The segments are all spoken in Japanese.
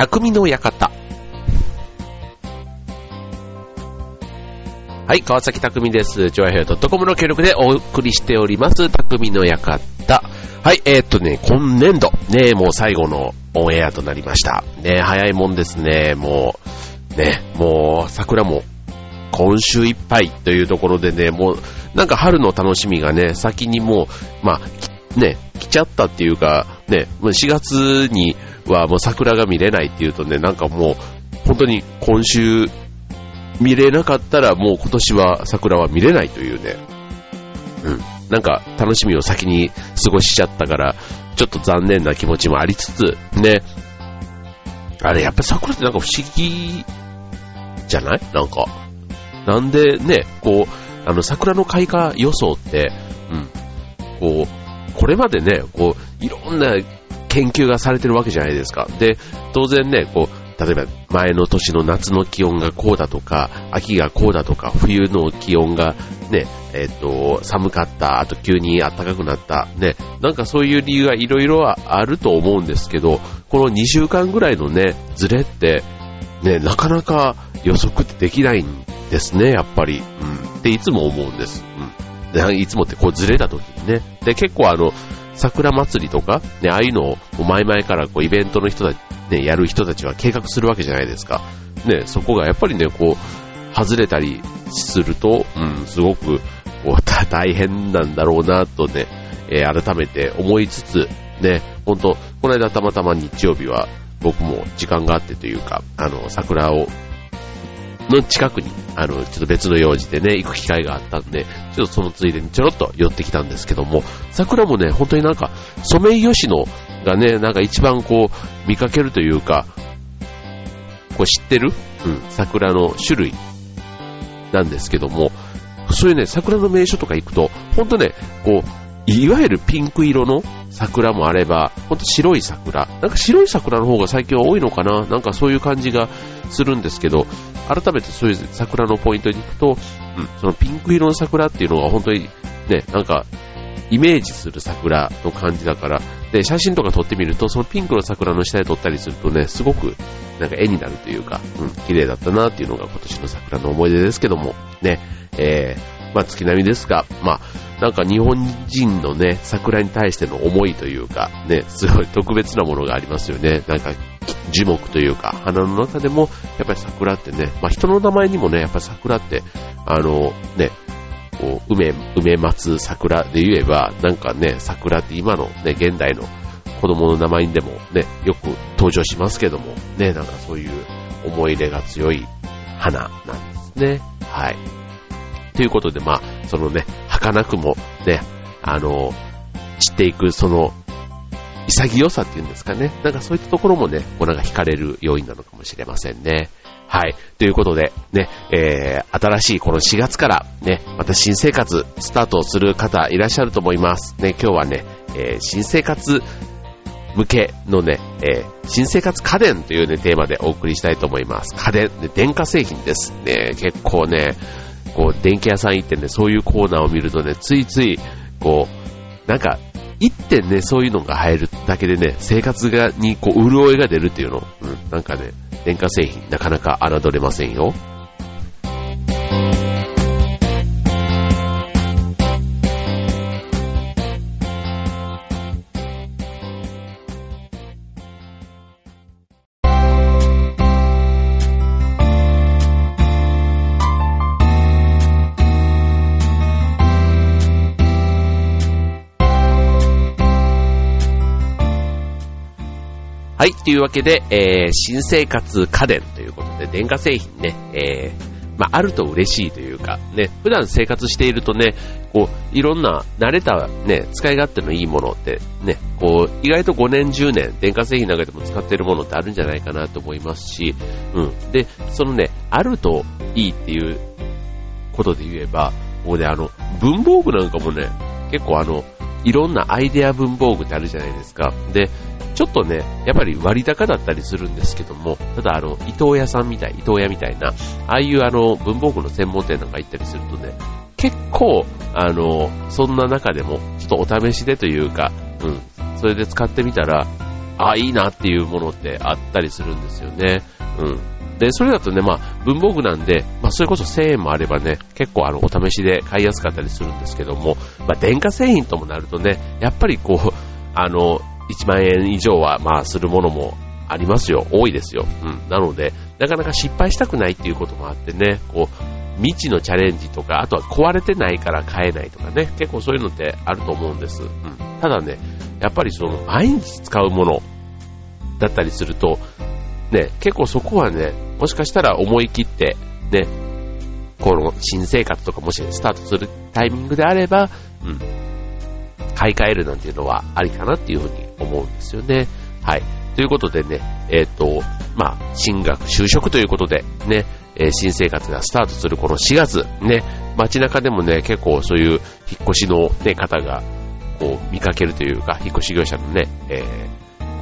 匠の館。はい、川崎匠です。ジョアヘア .com の協力でお送りしております、匠の館。はい、えー、っとね、今年度、ね、もう最後のオンエアとなりました。ね、早いもんですね、もう、ね、もう、桜も今週いっぱいというところでね、もう、なんか春の楽しみがね、先にもう、まあ、ね、来ちゃったっていうか、ね、4月にはもう桜が見れないっていうとね、なんかもう、本当に今週見れなかったらもう今年は桜は見れないというね、うん、なんか楽しみを先に過ごしちゃったから、ちょっと残念な気持ちもありつつ、ね、あれやっぱ桜ってなんか不思議じゃない？なんか。なんでね、こう、あの桜の開花予想って、うん、こう、これまでね、こう、いろんな研究がされてるわけじゃないですか。で、当然ね、こう、例えば前の年の夏の気温がこうだとか、秋がこうだとか、冬の気温がね、えっ、と、寒かった、あと急に暖かくなった、ね、なんかそういう理由がいろいろあると思うんですけど、この2週間ぐらいのね、ズレって、ね、なかなか予測ってできないんですね、やっぱり。うん。っていつも思うんです。うん。でいつもってこうずれた時にね。で、結構あの、桜祭りとか、ね、ああいうのを前々からこうイベントの人たち、ね、やる人たちは計画するわけじゃないですか。ね、そこがやっぱりね、こう、外れたりすると、うん、すごく、こう、大変なんだろうな、とね、えー改めて思いつつ、ね、本当この間たまたま日曜日は僕も時間があってというか、あの、桜を、の近くに、あの、ちょっと別の用事でね、行く機会があったんで、ちょっとそのついでにちょろっと寄ってきたんですけども、桜もね、本当になんか、ソメイヨシノがね、なんか一番こう、見かけるというか、こう知ってる？うん、桜の種類なんですけども、そういうね、桜の名所とか行くと、ほんとね、こう、いわゆるピンク色の桜もあれば、ほんと白い桜。なんか白い桜の方が最近は多いのかな？なんかそういう感じがするんですけど、改めてそういう桜のポイントに行くと、うん、そのピンク色の桜っていうのが本当にね、なんか、イメージする桜の感じだから、で、写真とか撮ってみると、そのピンクの桜の下で撮ったりするとね、すごくなんか絵になるというか、うん、綺麗だったなっていうのが今年の桜の思い出ですけども、ね、えー、まあ月並みですが、まあ、なんか日本人のね、桜に対しての思いというか、ね、すごい特別なものがありますよね。なんか、樹木というか、花の中でも、やっぱり桜ってね、まあ人の名前にもね、やっぱり桜って、あの、ね、こう、梅、梅松桜で言えば、なんかね、桜って今のね、現代の子供の名前にでもね、よく登場しますけども、ね、なんかそういう思い入れが強い花なんですね。はい。ということで、まあ、そのね、儚くもね、あの、散っていく、その、潔さっていうんですかね。なんかそういったところもね、こうなんか惹かれる要因なのかもしれませんね。はい。ということで、ね、えー、新しいこの4月からね、また新生活スタートする方いらっしゃると思います。ね、今日はね、えー、新生活向けのね、えー、新生活家電というね、テーマでお送りしたいと思います。家電、ね、電化製品です。ね、結構ね、こう、電気屋さん行ってね、そういうコーナーを見るとね、ついつい、こう、なんか、点ね、そういうのが入るだけでね、生活が、に、こう、潤いが出るっていうの。うん、なんかね、電化製品、なかなか侮れませんよ。はい、というわけで、えー、新生活家電ということで、電化製品ね、えー、まあ、あると嬉しいというか、ね、普段生活しているとね、こう、いろんな慣れたね、使い勝手のいいものってね、こう、意外と5年、10年、電化製品の中でも使っているものってあるんじゃないかなと思いますし、うん。で、そのね、あるといいっていうことで言えば、ここであの、文房具なんかもね、結構あの、いろんなアイデア文房具ってあるじゃないですか。で、ちょっとね、やっぱり割高だったりするんですけども、ただあの、伊藤屋さんみたい、伊藤屋みたいな、ああいうあの、文房具の専門店なんか行ったりするとね、結構、あの、そんな中でも、ちょっとお試しでというか、うん、それで使ってみたら、ああ、いいなっていうものってあったりするんですよね。うん。で、それだとね、まあ、文房具なんで、まあ、それこそ1000円もあればね、結構あの、お試しで買いやすかったりするんですけども、まあ、電化製品ともなるとね、やっぱりこう、あの、1万円以上は、まあ、するものもありますよ。多いですよ。うん。なので、なかなか失敗したくないっていうこともあってね、こう、未知のチャレンジとか、あとは壊れてないから買えないとかね、結構そういうのってあると思うんです。うん。ただね、やっぱりその、毎日使うものだったりすると、ね、結構そこはね、もしかしたら思い切って、ね、この新生活とかもしスタートするタイミングであれば、うん、買い替えるなんていうのはありかなっていうふうに思うんですよね。はい。ということでね、えっ、ー、と、まあ、進学、就職ということで、ね、えー、新生活がスタートするこの4月、ね、街中でもね、結構そういう引っ越しの、ね、方が、こう、見かけるというか、引っ越し業者のね、えー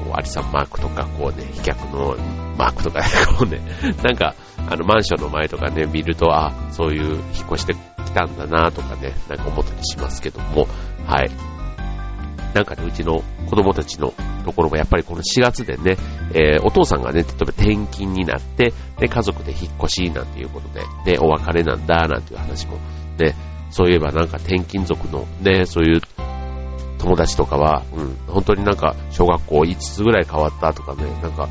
こう、アリさんマークとか、こうね、飛脚のマークとか、こうね、なんか、あの、マンションの前とかね、見ると、あ、そういう引っ越してきたんだなとかね、なんか思ったりしますけども、はい。なんかね、うちの子供たちのところもやっぱりこの4月でね、えー、お父さんがね、例えば転勤になって、で、家族で引っ越しなんていうことで、ね、お別れなんだなんていう話も、ね、そういえばなんか転勤族のね、そういう友達とかは、うん、本当になんか小学校5つぐらい変わったとかね、なんか、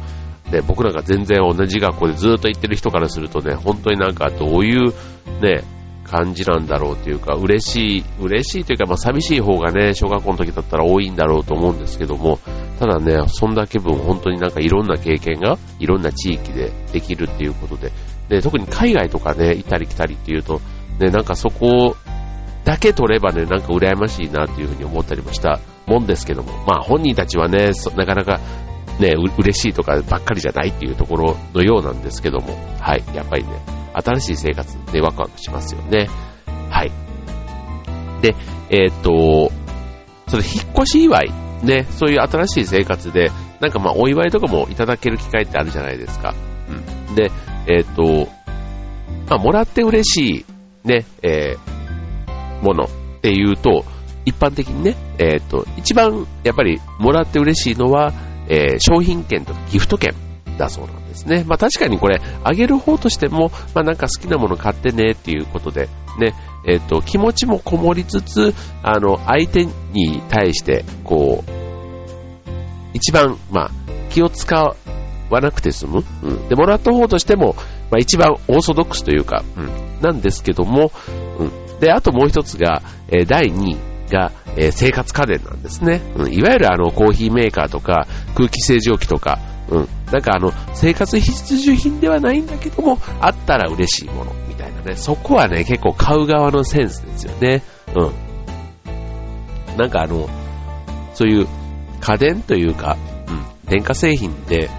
ね、僕なんか全然同じ学校でずっと行ってる人からするとね、本当になんかどういうね、感じなんだろうというか、嬉しい、嬉しいというか、まあ寂しい方がね、小学校の時だったら多いんだろうと思うんですけども、ただね、そんだけ分本当になんかいろんな経験がいろんな地域でできるっていうことで、で、特に海外とかね、行ったり来たりっていうと、ね、なんかそこだけ取ればね、なんか羨ましいなっていうふうに思ったりもしたもんですけども、まあ本人たちはね、なかなかね、嬉しいとかばっかりじゃないっていうところのようなんですけども、はい、やっぱりね、新しい生活でワクワクしますよね。はい。で、えー、っと、それ引っ越し祝い、ね、そういう新しい生活で、なんかまあお祝いとかもいただける機会ってあるじゃないですか。うん。で、えー、っと、まあもらって嬉しい、ね、えー、ものっていうと、一般的にね、えっ、と、一番やっぱりもらって嬉しいのは、えー、商品券とかギフト券だそうなんですね。まあ確かにこれ、あげる方としても、まあなんか好きなもの買ってねっていうことで、ね、えっ、ー、と、気持ちもこもりつつ、あの、相手に対して、こう、一番、まあ、気を使わなくて済む。うん。で、もらった方としても、まあ一番オーソドックスというか、うん。なんですけども、うん。で、あともう一つが、えー、第2位が、えー、生活家電なんですね。うん、いわゆるあの、コーヒーメーカーとか、空気清浄機とか、うん、なんかあの、生活必需品ではないんだけども、あったら嬉しいもの、みたいなね。そこはね、結構買う側のセンスですよね。うん。なんかあの、そういう家電というか、うん、電化製品で、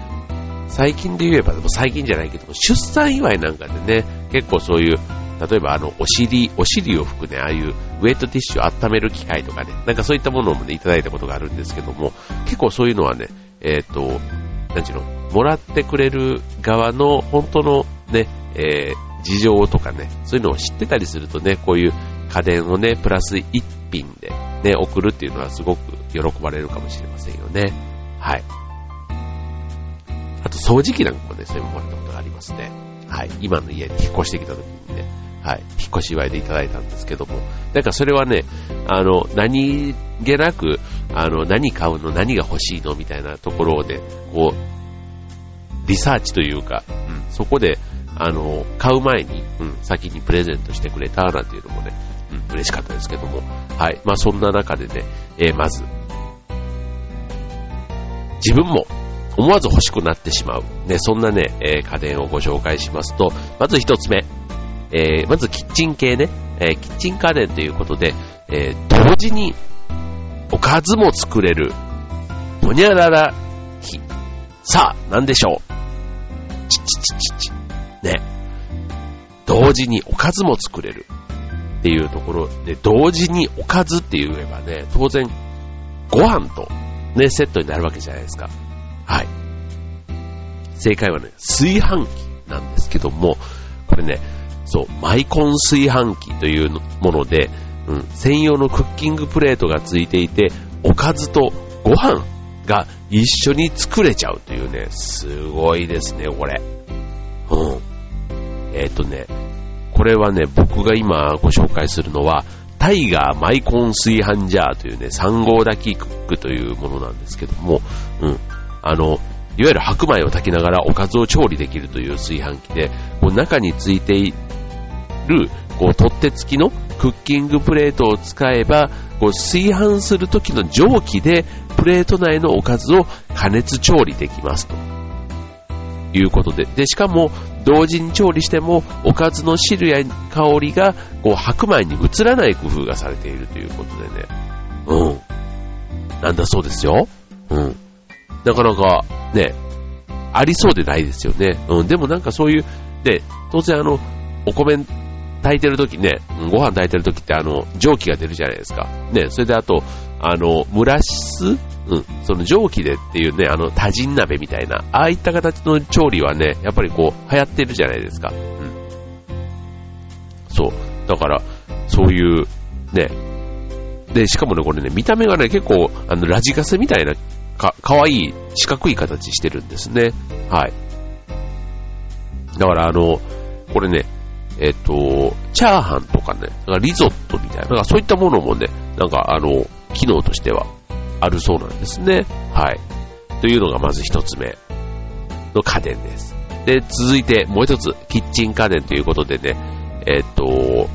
最近で言えば、でも最近じゃないけども、出産祝いなんかでね、結構そういう例えばあの、お尻、お尻を拭くね、ああいうウェットティッシュを温める機械とかね、なんかそういったものもね、いただいたことがあるんですけども、結構そういうのはね、えっ、と、なんちゅうの、もらってくれる側の本当のね、えー、事情とかね、そういうのを知ってたりするとね、こういう家電をね、プラス一品でね、送るっていうのはすごく喜ばれるかもしれませんよね。はい。あと掃除機なんかもね、そういうのもらったことがありますね。はい。今の家に引っ越してきた時にね、はい、引っ越し祝いでいただいたんですけども、なんかそれはね、あの、何気なく、あの、何買うの、何が欲しいのみたいなところをね、こう、リサーチというか、うん、そこで、あの、買う前に、うん、先にプレゼントしてくれたなんていうのもね、うん、嬉しかったですけども、はい、まあそんな中でね、えー、まず、自分も思わず欲しくなってしまう、ね、そんなね、えー、家電をご紹介しますと、まず一つ目、えー、まずキッチン系ね、えー、キッチン家電ということで、えー、同時におかずも作れる、ほにゃらら火。さあ、なんでしょう？チチチチチ。ね。同時におかずも作れる。っていうところで、同時におかずって言えばね、当然、ご飯とね、セットになるわけじゃないですか。はい。正解はね、炊飯器なんですけども、これね、そう、マイコン炊飯器というもので、うん、専用のクッキングプレートがついていて、おかずとご飯が一緒に作れちゃうというね、すごいですね、これ。うん。えっ、ー、とね、これはね、僕が今ご紹介するのは、タイガーマイコン炊飯ジャーというね、3号炊きクックというものなんですけども、うん。あの、いわゆる白米を炊きながらおかずを調理できるという炊飯器で、こう中についている、こう取っ手付きのクッキングプレートを使えば、こう炊飯する時の蒸気でプレート内のおかずを加熱調理できますと。いうことで。で、しかも、同時に調理しても、おかずの汁や香りが、こう、白米に移らない工夫がされているということでね。うん。なんだそうですよ。うん。なかなか、ね、ありそうでないですよね。うん。でもなんかそういう、で、当然あの、お米炊いてる時ね、ご飯炊いてる時ってあの、蒸気が出るじゃないですか。ね、それであと、あの、蒸らす？うん、その蒸気でっていうね、あの、多人鍋みたいな、ああいった形の調理はね、やっぱりこう、流行ってるじゃないですか。うん。そう。だから、そういう、ね、で、しかもね、これね、見た目がね、結構、あの、ラジカセみたいな、か、かわいい、四角い形してるんですね。はい。だから、あの、これね、えっ、と、チャーハンとかね、リゾットみたいな、なんかそういったものもね、なんかあの、機能としてはあるそうなんですね。はい。というのがまず一つ目の家電です。で、続いてもう一つ、キッチン家電ということでね、えっ、と、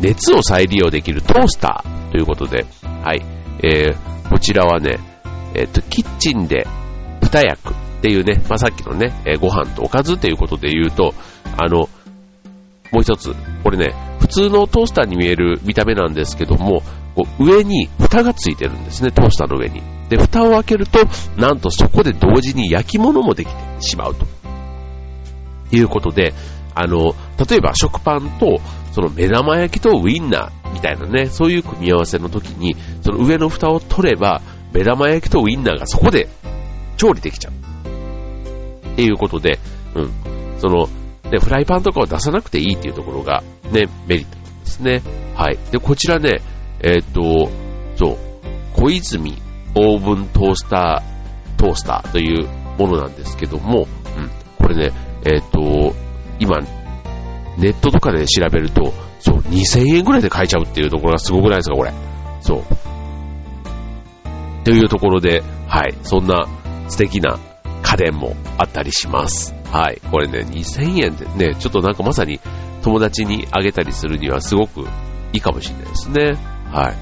熱を再利用できるトースターということで、はい。えー、こちらはね、えっ、と、キッチンで二役っていうね、まあ、さっきのね、えー、ご飯とおかずということで言うと、あの、もう一つ、これね、普通のトースターに見える見た目なんですけども、こう上に蓋がついてるんですね、トースターの上に。で、蓋を開けると、なんとそこで同時に焼き物もできてしまうと。いうことで、あの、例えば食パンと、その目玉焼きとウインナーみたいなね、そういう組み合わせの時に、その上の蓋を取れば、目玉焼きとウインナーがそこで調理できちゃう。っていうことで、うん。その、ね、フライパンとかを出さなくていいっていうところが、ね、メリットですね。はい。で、こちらね、えっ、ー、と、そう、小泉オーブントースター、トースターというものなんですけども、うん、これね、えっ、ー、と、今、ネットとかで調べると、そう、2000円ぐらいで買えちゃうっていうところがすごくないですか、これ。そう。というところで、はい、そんな素敵な家電もあったりします。はい、これね、2000円でね、ちょっとなんかまさに友達にあげたりするにはすごくいいかもしれないですね。はい。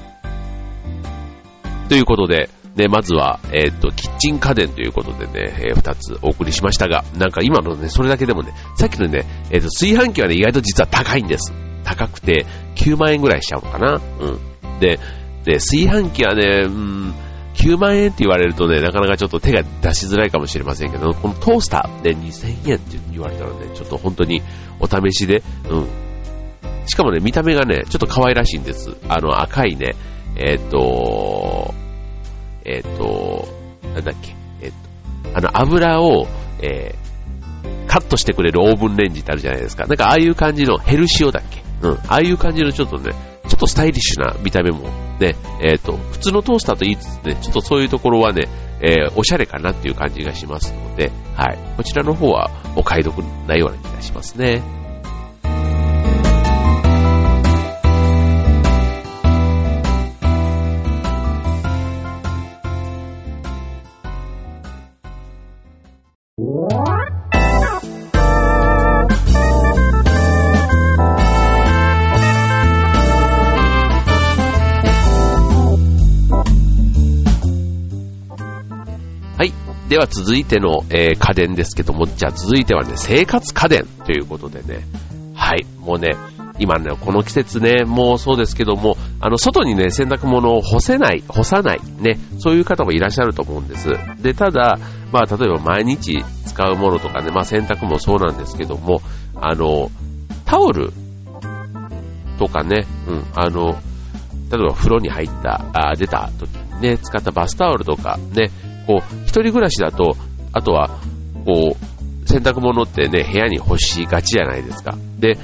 ということで、ね、まずは、えっ、と、キッチン家電ということでね、えー、二つお送りしましたが、なんか今のね、それだけでもね、さっきのね、えっ、と、炊飯器はね、意外と実は高いんです。高くて、9万円ぐらいしちゃうのかな。うん。で、で、炊飯器はね、うん、9万円って言われるとね、なかなかちょっと手が出しづらいかもしれませんけど、このトースターで2000円って言われたらね、ちょっと本当にお試しで、うん、しかもね、見た目がね、ちょっと可愛らしいんです。あの、赤いね、えっ、ー、と、えっ、ー、と、なんだっけ、えっ、ー、と、あの、油を、え、カットしてくれるオーブンレンジってあるじゃないですか。なんか、ああいう感じのヘルシオだっけ？うん。ああいう感じのちょっとね、ちょっとスタイリッシュな見た目もね、えっ、と、普通のトースターと言いつつね、ちょっとそういうところはね、えおしゃれかなっていう感じがしますので、はい。こちらの方はお買い得なような気がしますね。では続いての、えー、家電ですけども、じゃあ続いてはね、生活家電ということでね、はい、もうね、今ね、この季節ね、もうそうですけども、あの、外にね、洗濯物を干せない、干さない、ね、そういう方もいらっしゃると思うんです。で、ただ、まあ、例えば毎日使うものとかね、まあ、洗濯もそうなんですけども、あの、タオルとかね、うん、あの、例えば風呂に入った、あ出た時にね、使ったバスタオルとかね、こう、一人暮らしだと、あとは、こう、洗濯物ってね、部屋に干しがちじゃないですか。で、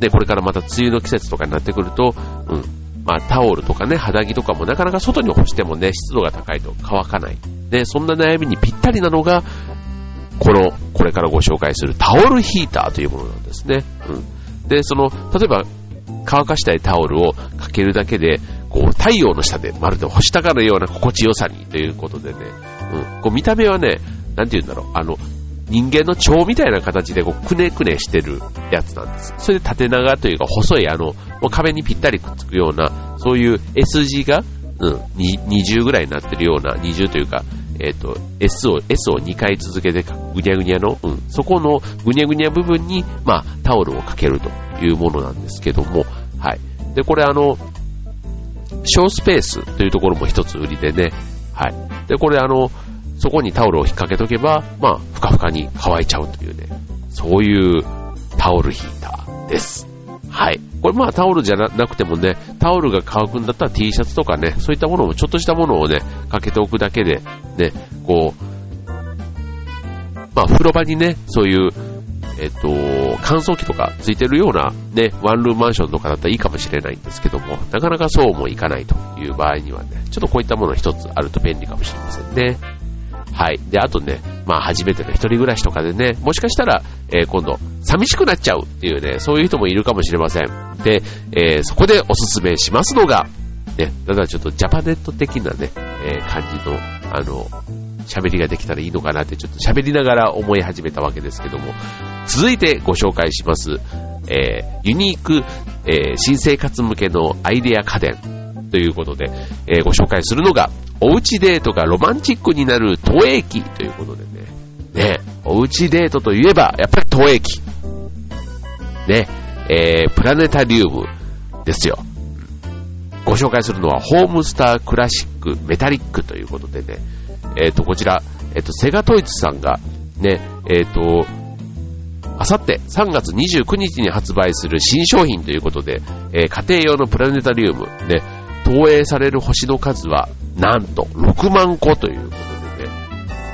で、これからまた梅雨の季節とかになってくると、うん、まあ、タオルとかね、肌着とかもなかなか外に干してもね、湿度が高いと乾かない。で、そんな悩みにぴったりなのが、この、これからご紹介するタオルヒーターというものなんですね。うん。で、その、例えば、乾かしたいタオルをかけるだけで、こう、太陽の下でまるで干したかのような心地よさにということでね、うん。こう、見た目はね、なんて言うんだろう、あの、人間の腸みたいな形でこうくねくねしてるやつなんです。それで縦長というか細いあの、壁にぴったりくっつくような、そういう S 字が、うん、20ぐらいになってるような、20というか、えっ、ー、と、S を、S を2回続けてぐにゃぐにゃの、うん、そこのぐにゃぐにゃ部分に、まあ、タオルをかけるというものなんですけども、はい。で、これあの、小スペースというところも一つ売りでね、はい。で、これあの、そこにタオルを引っ掛けとけば、まあ、ふかふかに乾いちゃうというね、そういうタオルヒーターです。はい。これまあタオルじゃなくてもね、タオルが乾くんだったら T シャツとかね、そういったものもちょっとしたものをね、かけておくだけで、ね、こう、まあ風呂場にね、そういう、えっと、乾燥機とかついてるようなね、ワンルームマンションとかだったらいいかもしれないんですけども、なかなかそうもいかないという場合にはね、ちょっとこういったもの一つあると便利かもしれませんね。はい。で、あとね、まあ初めての一人暮らしとかでね、もしかしたら、えー、今度、寂しくなっちゃうっていうね、そういう人もいるかもしれません。で、えー、そこでおすすめしますのが、ね、だからちょっとジャパネット的なね、えー、感じの、あの、喋りができたらいいのかなってちょっと喋りながら思い始めたわけですけども、続いてご紹介します、えー、ユニーク、えー、新生活向けのアイデア家電ということで、えー、ご紹介するのが、おうちデートがロマンチックになる投影機ということでね。ね、おうちデートといえば、やっぱり投影機。ね、えー、プラネタリウムですよ。ご紹介するのは、ホームスタークラシックメタリックということでね、えっ、ー、と、こちら、えっ、ー、と、セガトイツさんが、ね、えっ、ー、と、あさって3月29日に発売する新商品ということで、えー、家庭用のプラネタリウム、ね、投影される星の数は、なんと6万個ということでね、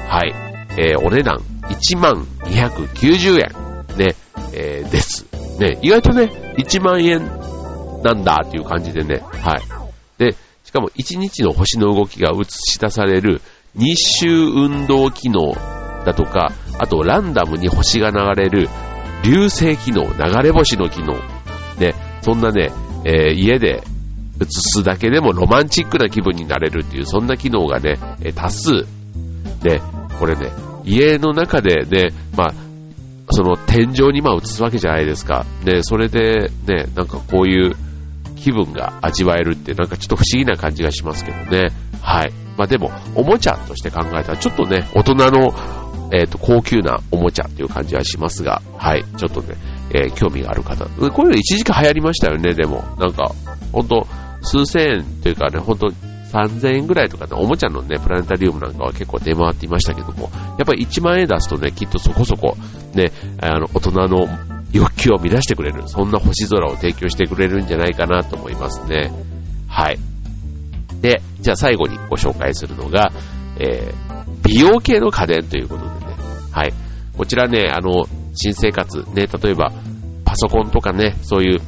はい、えー、お値段1万290円、ね、えー、です。ね、意外とね、1万円なんだっていう感じでね、はい。で、しかも1日の星の動きが映し出される日周運動機能だとか、あとランダムに星が流れる流星機能、流れ星の機能、ね、そんなね、えー、家で映すだけでもロマンチックな気分になれるっていう、そんな機能がね、え多数。ね、これね、家の中でね、まあ、その天井にまあ映すわけじゃないですか。ね、それでね、なんかこういう気分が味わえるってなんかちょっと不思議な感じがしますけどね。はい。まあでも、おもちゃとして考えたらちょっとね、大人の、えっ、ー、と、高級なおもちゃっていう感じはしますが、はい。ちょっとね、えー、興味がある方。こういうの一時期流行りましたよね、でも。なんか、ほんと、数千円というかね、ほんと3000円ぐらいとかね、おもちゃのね、プラネタリウムなんかは結構出回っていましたけども、やっぱり1万円出すとね、きっとそこそこ、ね、あの、大人の欲求を満たしてくれる、そんな星空を提供してくれるんじゃないかなと思いますね。はい。で、じゃあ最後にご紹介するのが、えー、美容系の家電ということで、はい。こちらね、あの、新生活、ね、例えば、パソコンとかね、そういう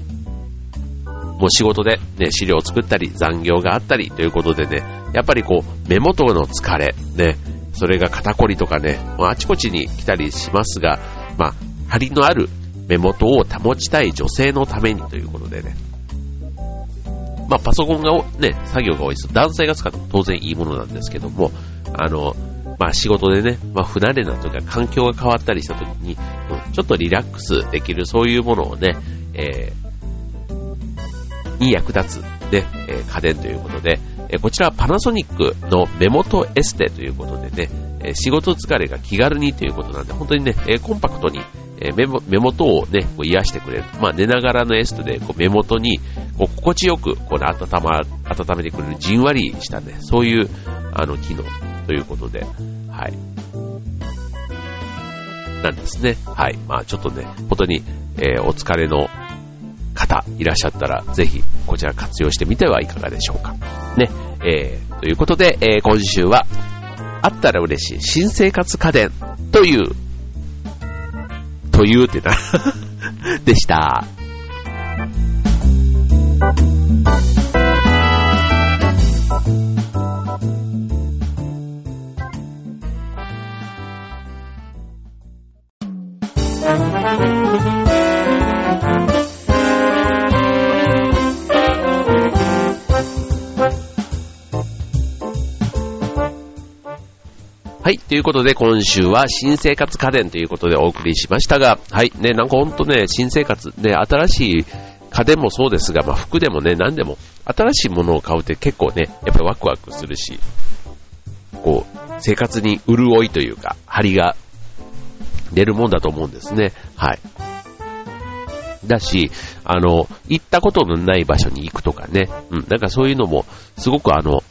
もう仕事でね、資料を作ったり、残業があったりということでね、やっぱりこう、目元の疲れ、ね、それが肩こりとかね、あちこちに来たりしますが、まあ、張りのある目元を保ちたい女性のためにということでね、まあ、パソコンがね、作業が多いです。男性が使っても当然いいものなんですけども、あの、まあ仕事でね、まあ不慣れなとか環境が変わったりした時に、ちょっとリラックスできるそういうものをね、えー、に役立つ、ね、え家電ということで、えこちらはパナソニックの目元エステということでね、え仕事疲れが気軽にということなんで、本当にね、えコンパクトに、え目元をね、こう癒してくれる。まあ、寝ながらのエステで、こう目元に、こう心地よく、こう、温ま、温めてくれる、じんわりしたね、そういう、あの、機能ということで、はい。なんですね。はい。まあ、ちょっとね、本当に、えー、お疲れの方いらっしゃったら、ぜひこちら活用してみてはいかがでしょうか。ね。えー、ということで、えー、今週は、あったら嬉しい新生活家電という、というってな でした。はい。ということで、今週は新生活家電ということでお送りしましたが、はい。ね、なんかほんとね、新生活、ね、新しい家電もそうですが、まあ、服でもね、何でも、新しいものを買うって結構ね、やっぱワクワクするし、こう、生活に潤いというか、張りが出るもんだと思うんですね。はい。だし、あの、行ったことのない場所に行くとかね、うん、なんかそういうのも、すごくあの、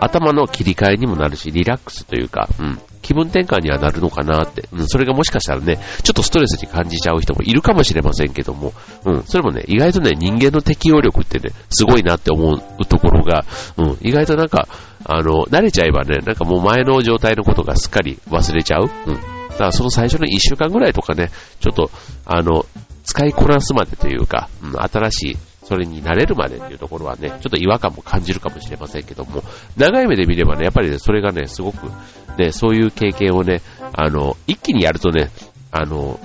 頭の切り替えにもなるし、リラックスというか、うん、気分転換にはなるのかなって、うん、それがもしかしたらね、ちょっとストレスに感じちゃう人もいるかもしれませんけども、うん、それもね、意外とね、人間の適応力ってね、すごいなって思うところが、うん、意外となんか、あの、慣れちゃえばね、なんかもう前の状態のことがすっかり忘れちゃう、うん、だからその最初の1週間ぐらいとかね、ちょっと、あの、使いこなすまでというか、うん、新しい、それに慣れるまでっていうところはね、ちょっと違和感も感じるかもしれませんけども、長い目で見ればね、やっぱりね、それがね、すごく、ね、そういう経験をね、あの、一気にやるとね、あの、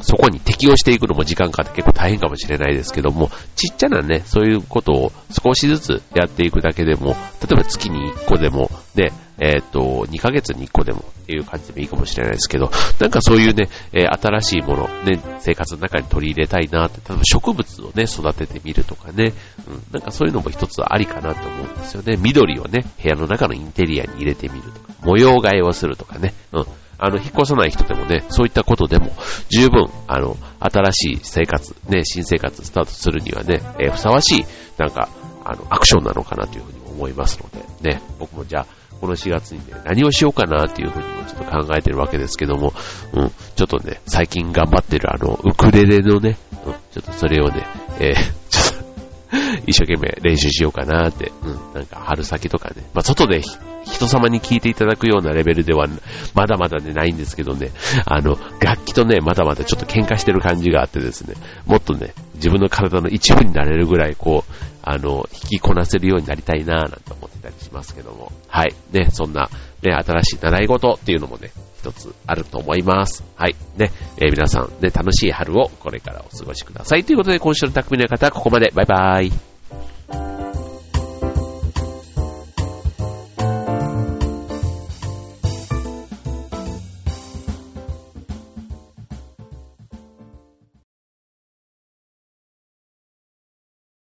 そこに適応していくのも時間かかって結構大変かもしれないですけども、ちっちゃなね、そういうことを少しずつやっていくだけでも、例えば月に1個でも、ね、えっ、と、2ヶ月に1個でもっていう感じでもいいかもしれないですけど、なんかそういうね、えー、新しいもの、ね、生活の中に取り入れたいなって、例えば植物をね、育ててみるとかね、うん、なんかそういうのも一つありかなと思うんですよね。緑をね、部屋の中のインテリアに入れてみるとか、模様替えをするとかね、うん。あの、引っ越さない人でもね、そういったことでも十分、あの、新しい生活、ね、新生活スタートするにはね、えー、ふさわしい、なんか、あの、アクションなのかなというふうに思いますので、ね、僕もじゃあ、この4月にね、何をしようかなっていうふうにもちょっと考えてるわけですけども、うん、ちょっとね、最近頑張ってるあの、ウクレレのね、うん、ちょっとそれをね、えー、ちょっと一生懸命練習しようかなって、うん、なんか春先とかね、まあ、外で人様に聞いていただくようなレベルでは、まだまだね、ないんですけどね、あの、楽器とね、まだまだちょっと喧嘩してる感じがあってですね、もっとね、自分の体の一部になれるぐらい、こう、あの、弾きこなせるようになりたいなぁなんてたりしますけども、はい、ね、そんな、ね、新しい習い事っていうのもね、一つあると思います。はい。ね、えー、皆さん、ね、楽しい春をこれからお過ごしください。ということで、今週の匠の方は、ここまで。バイバイ。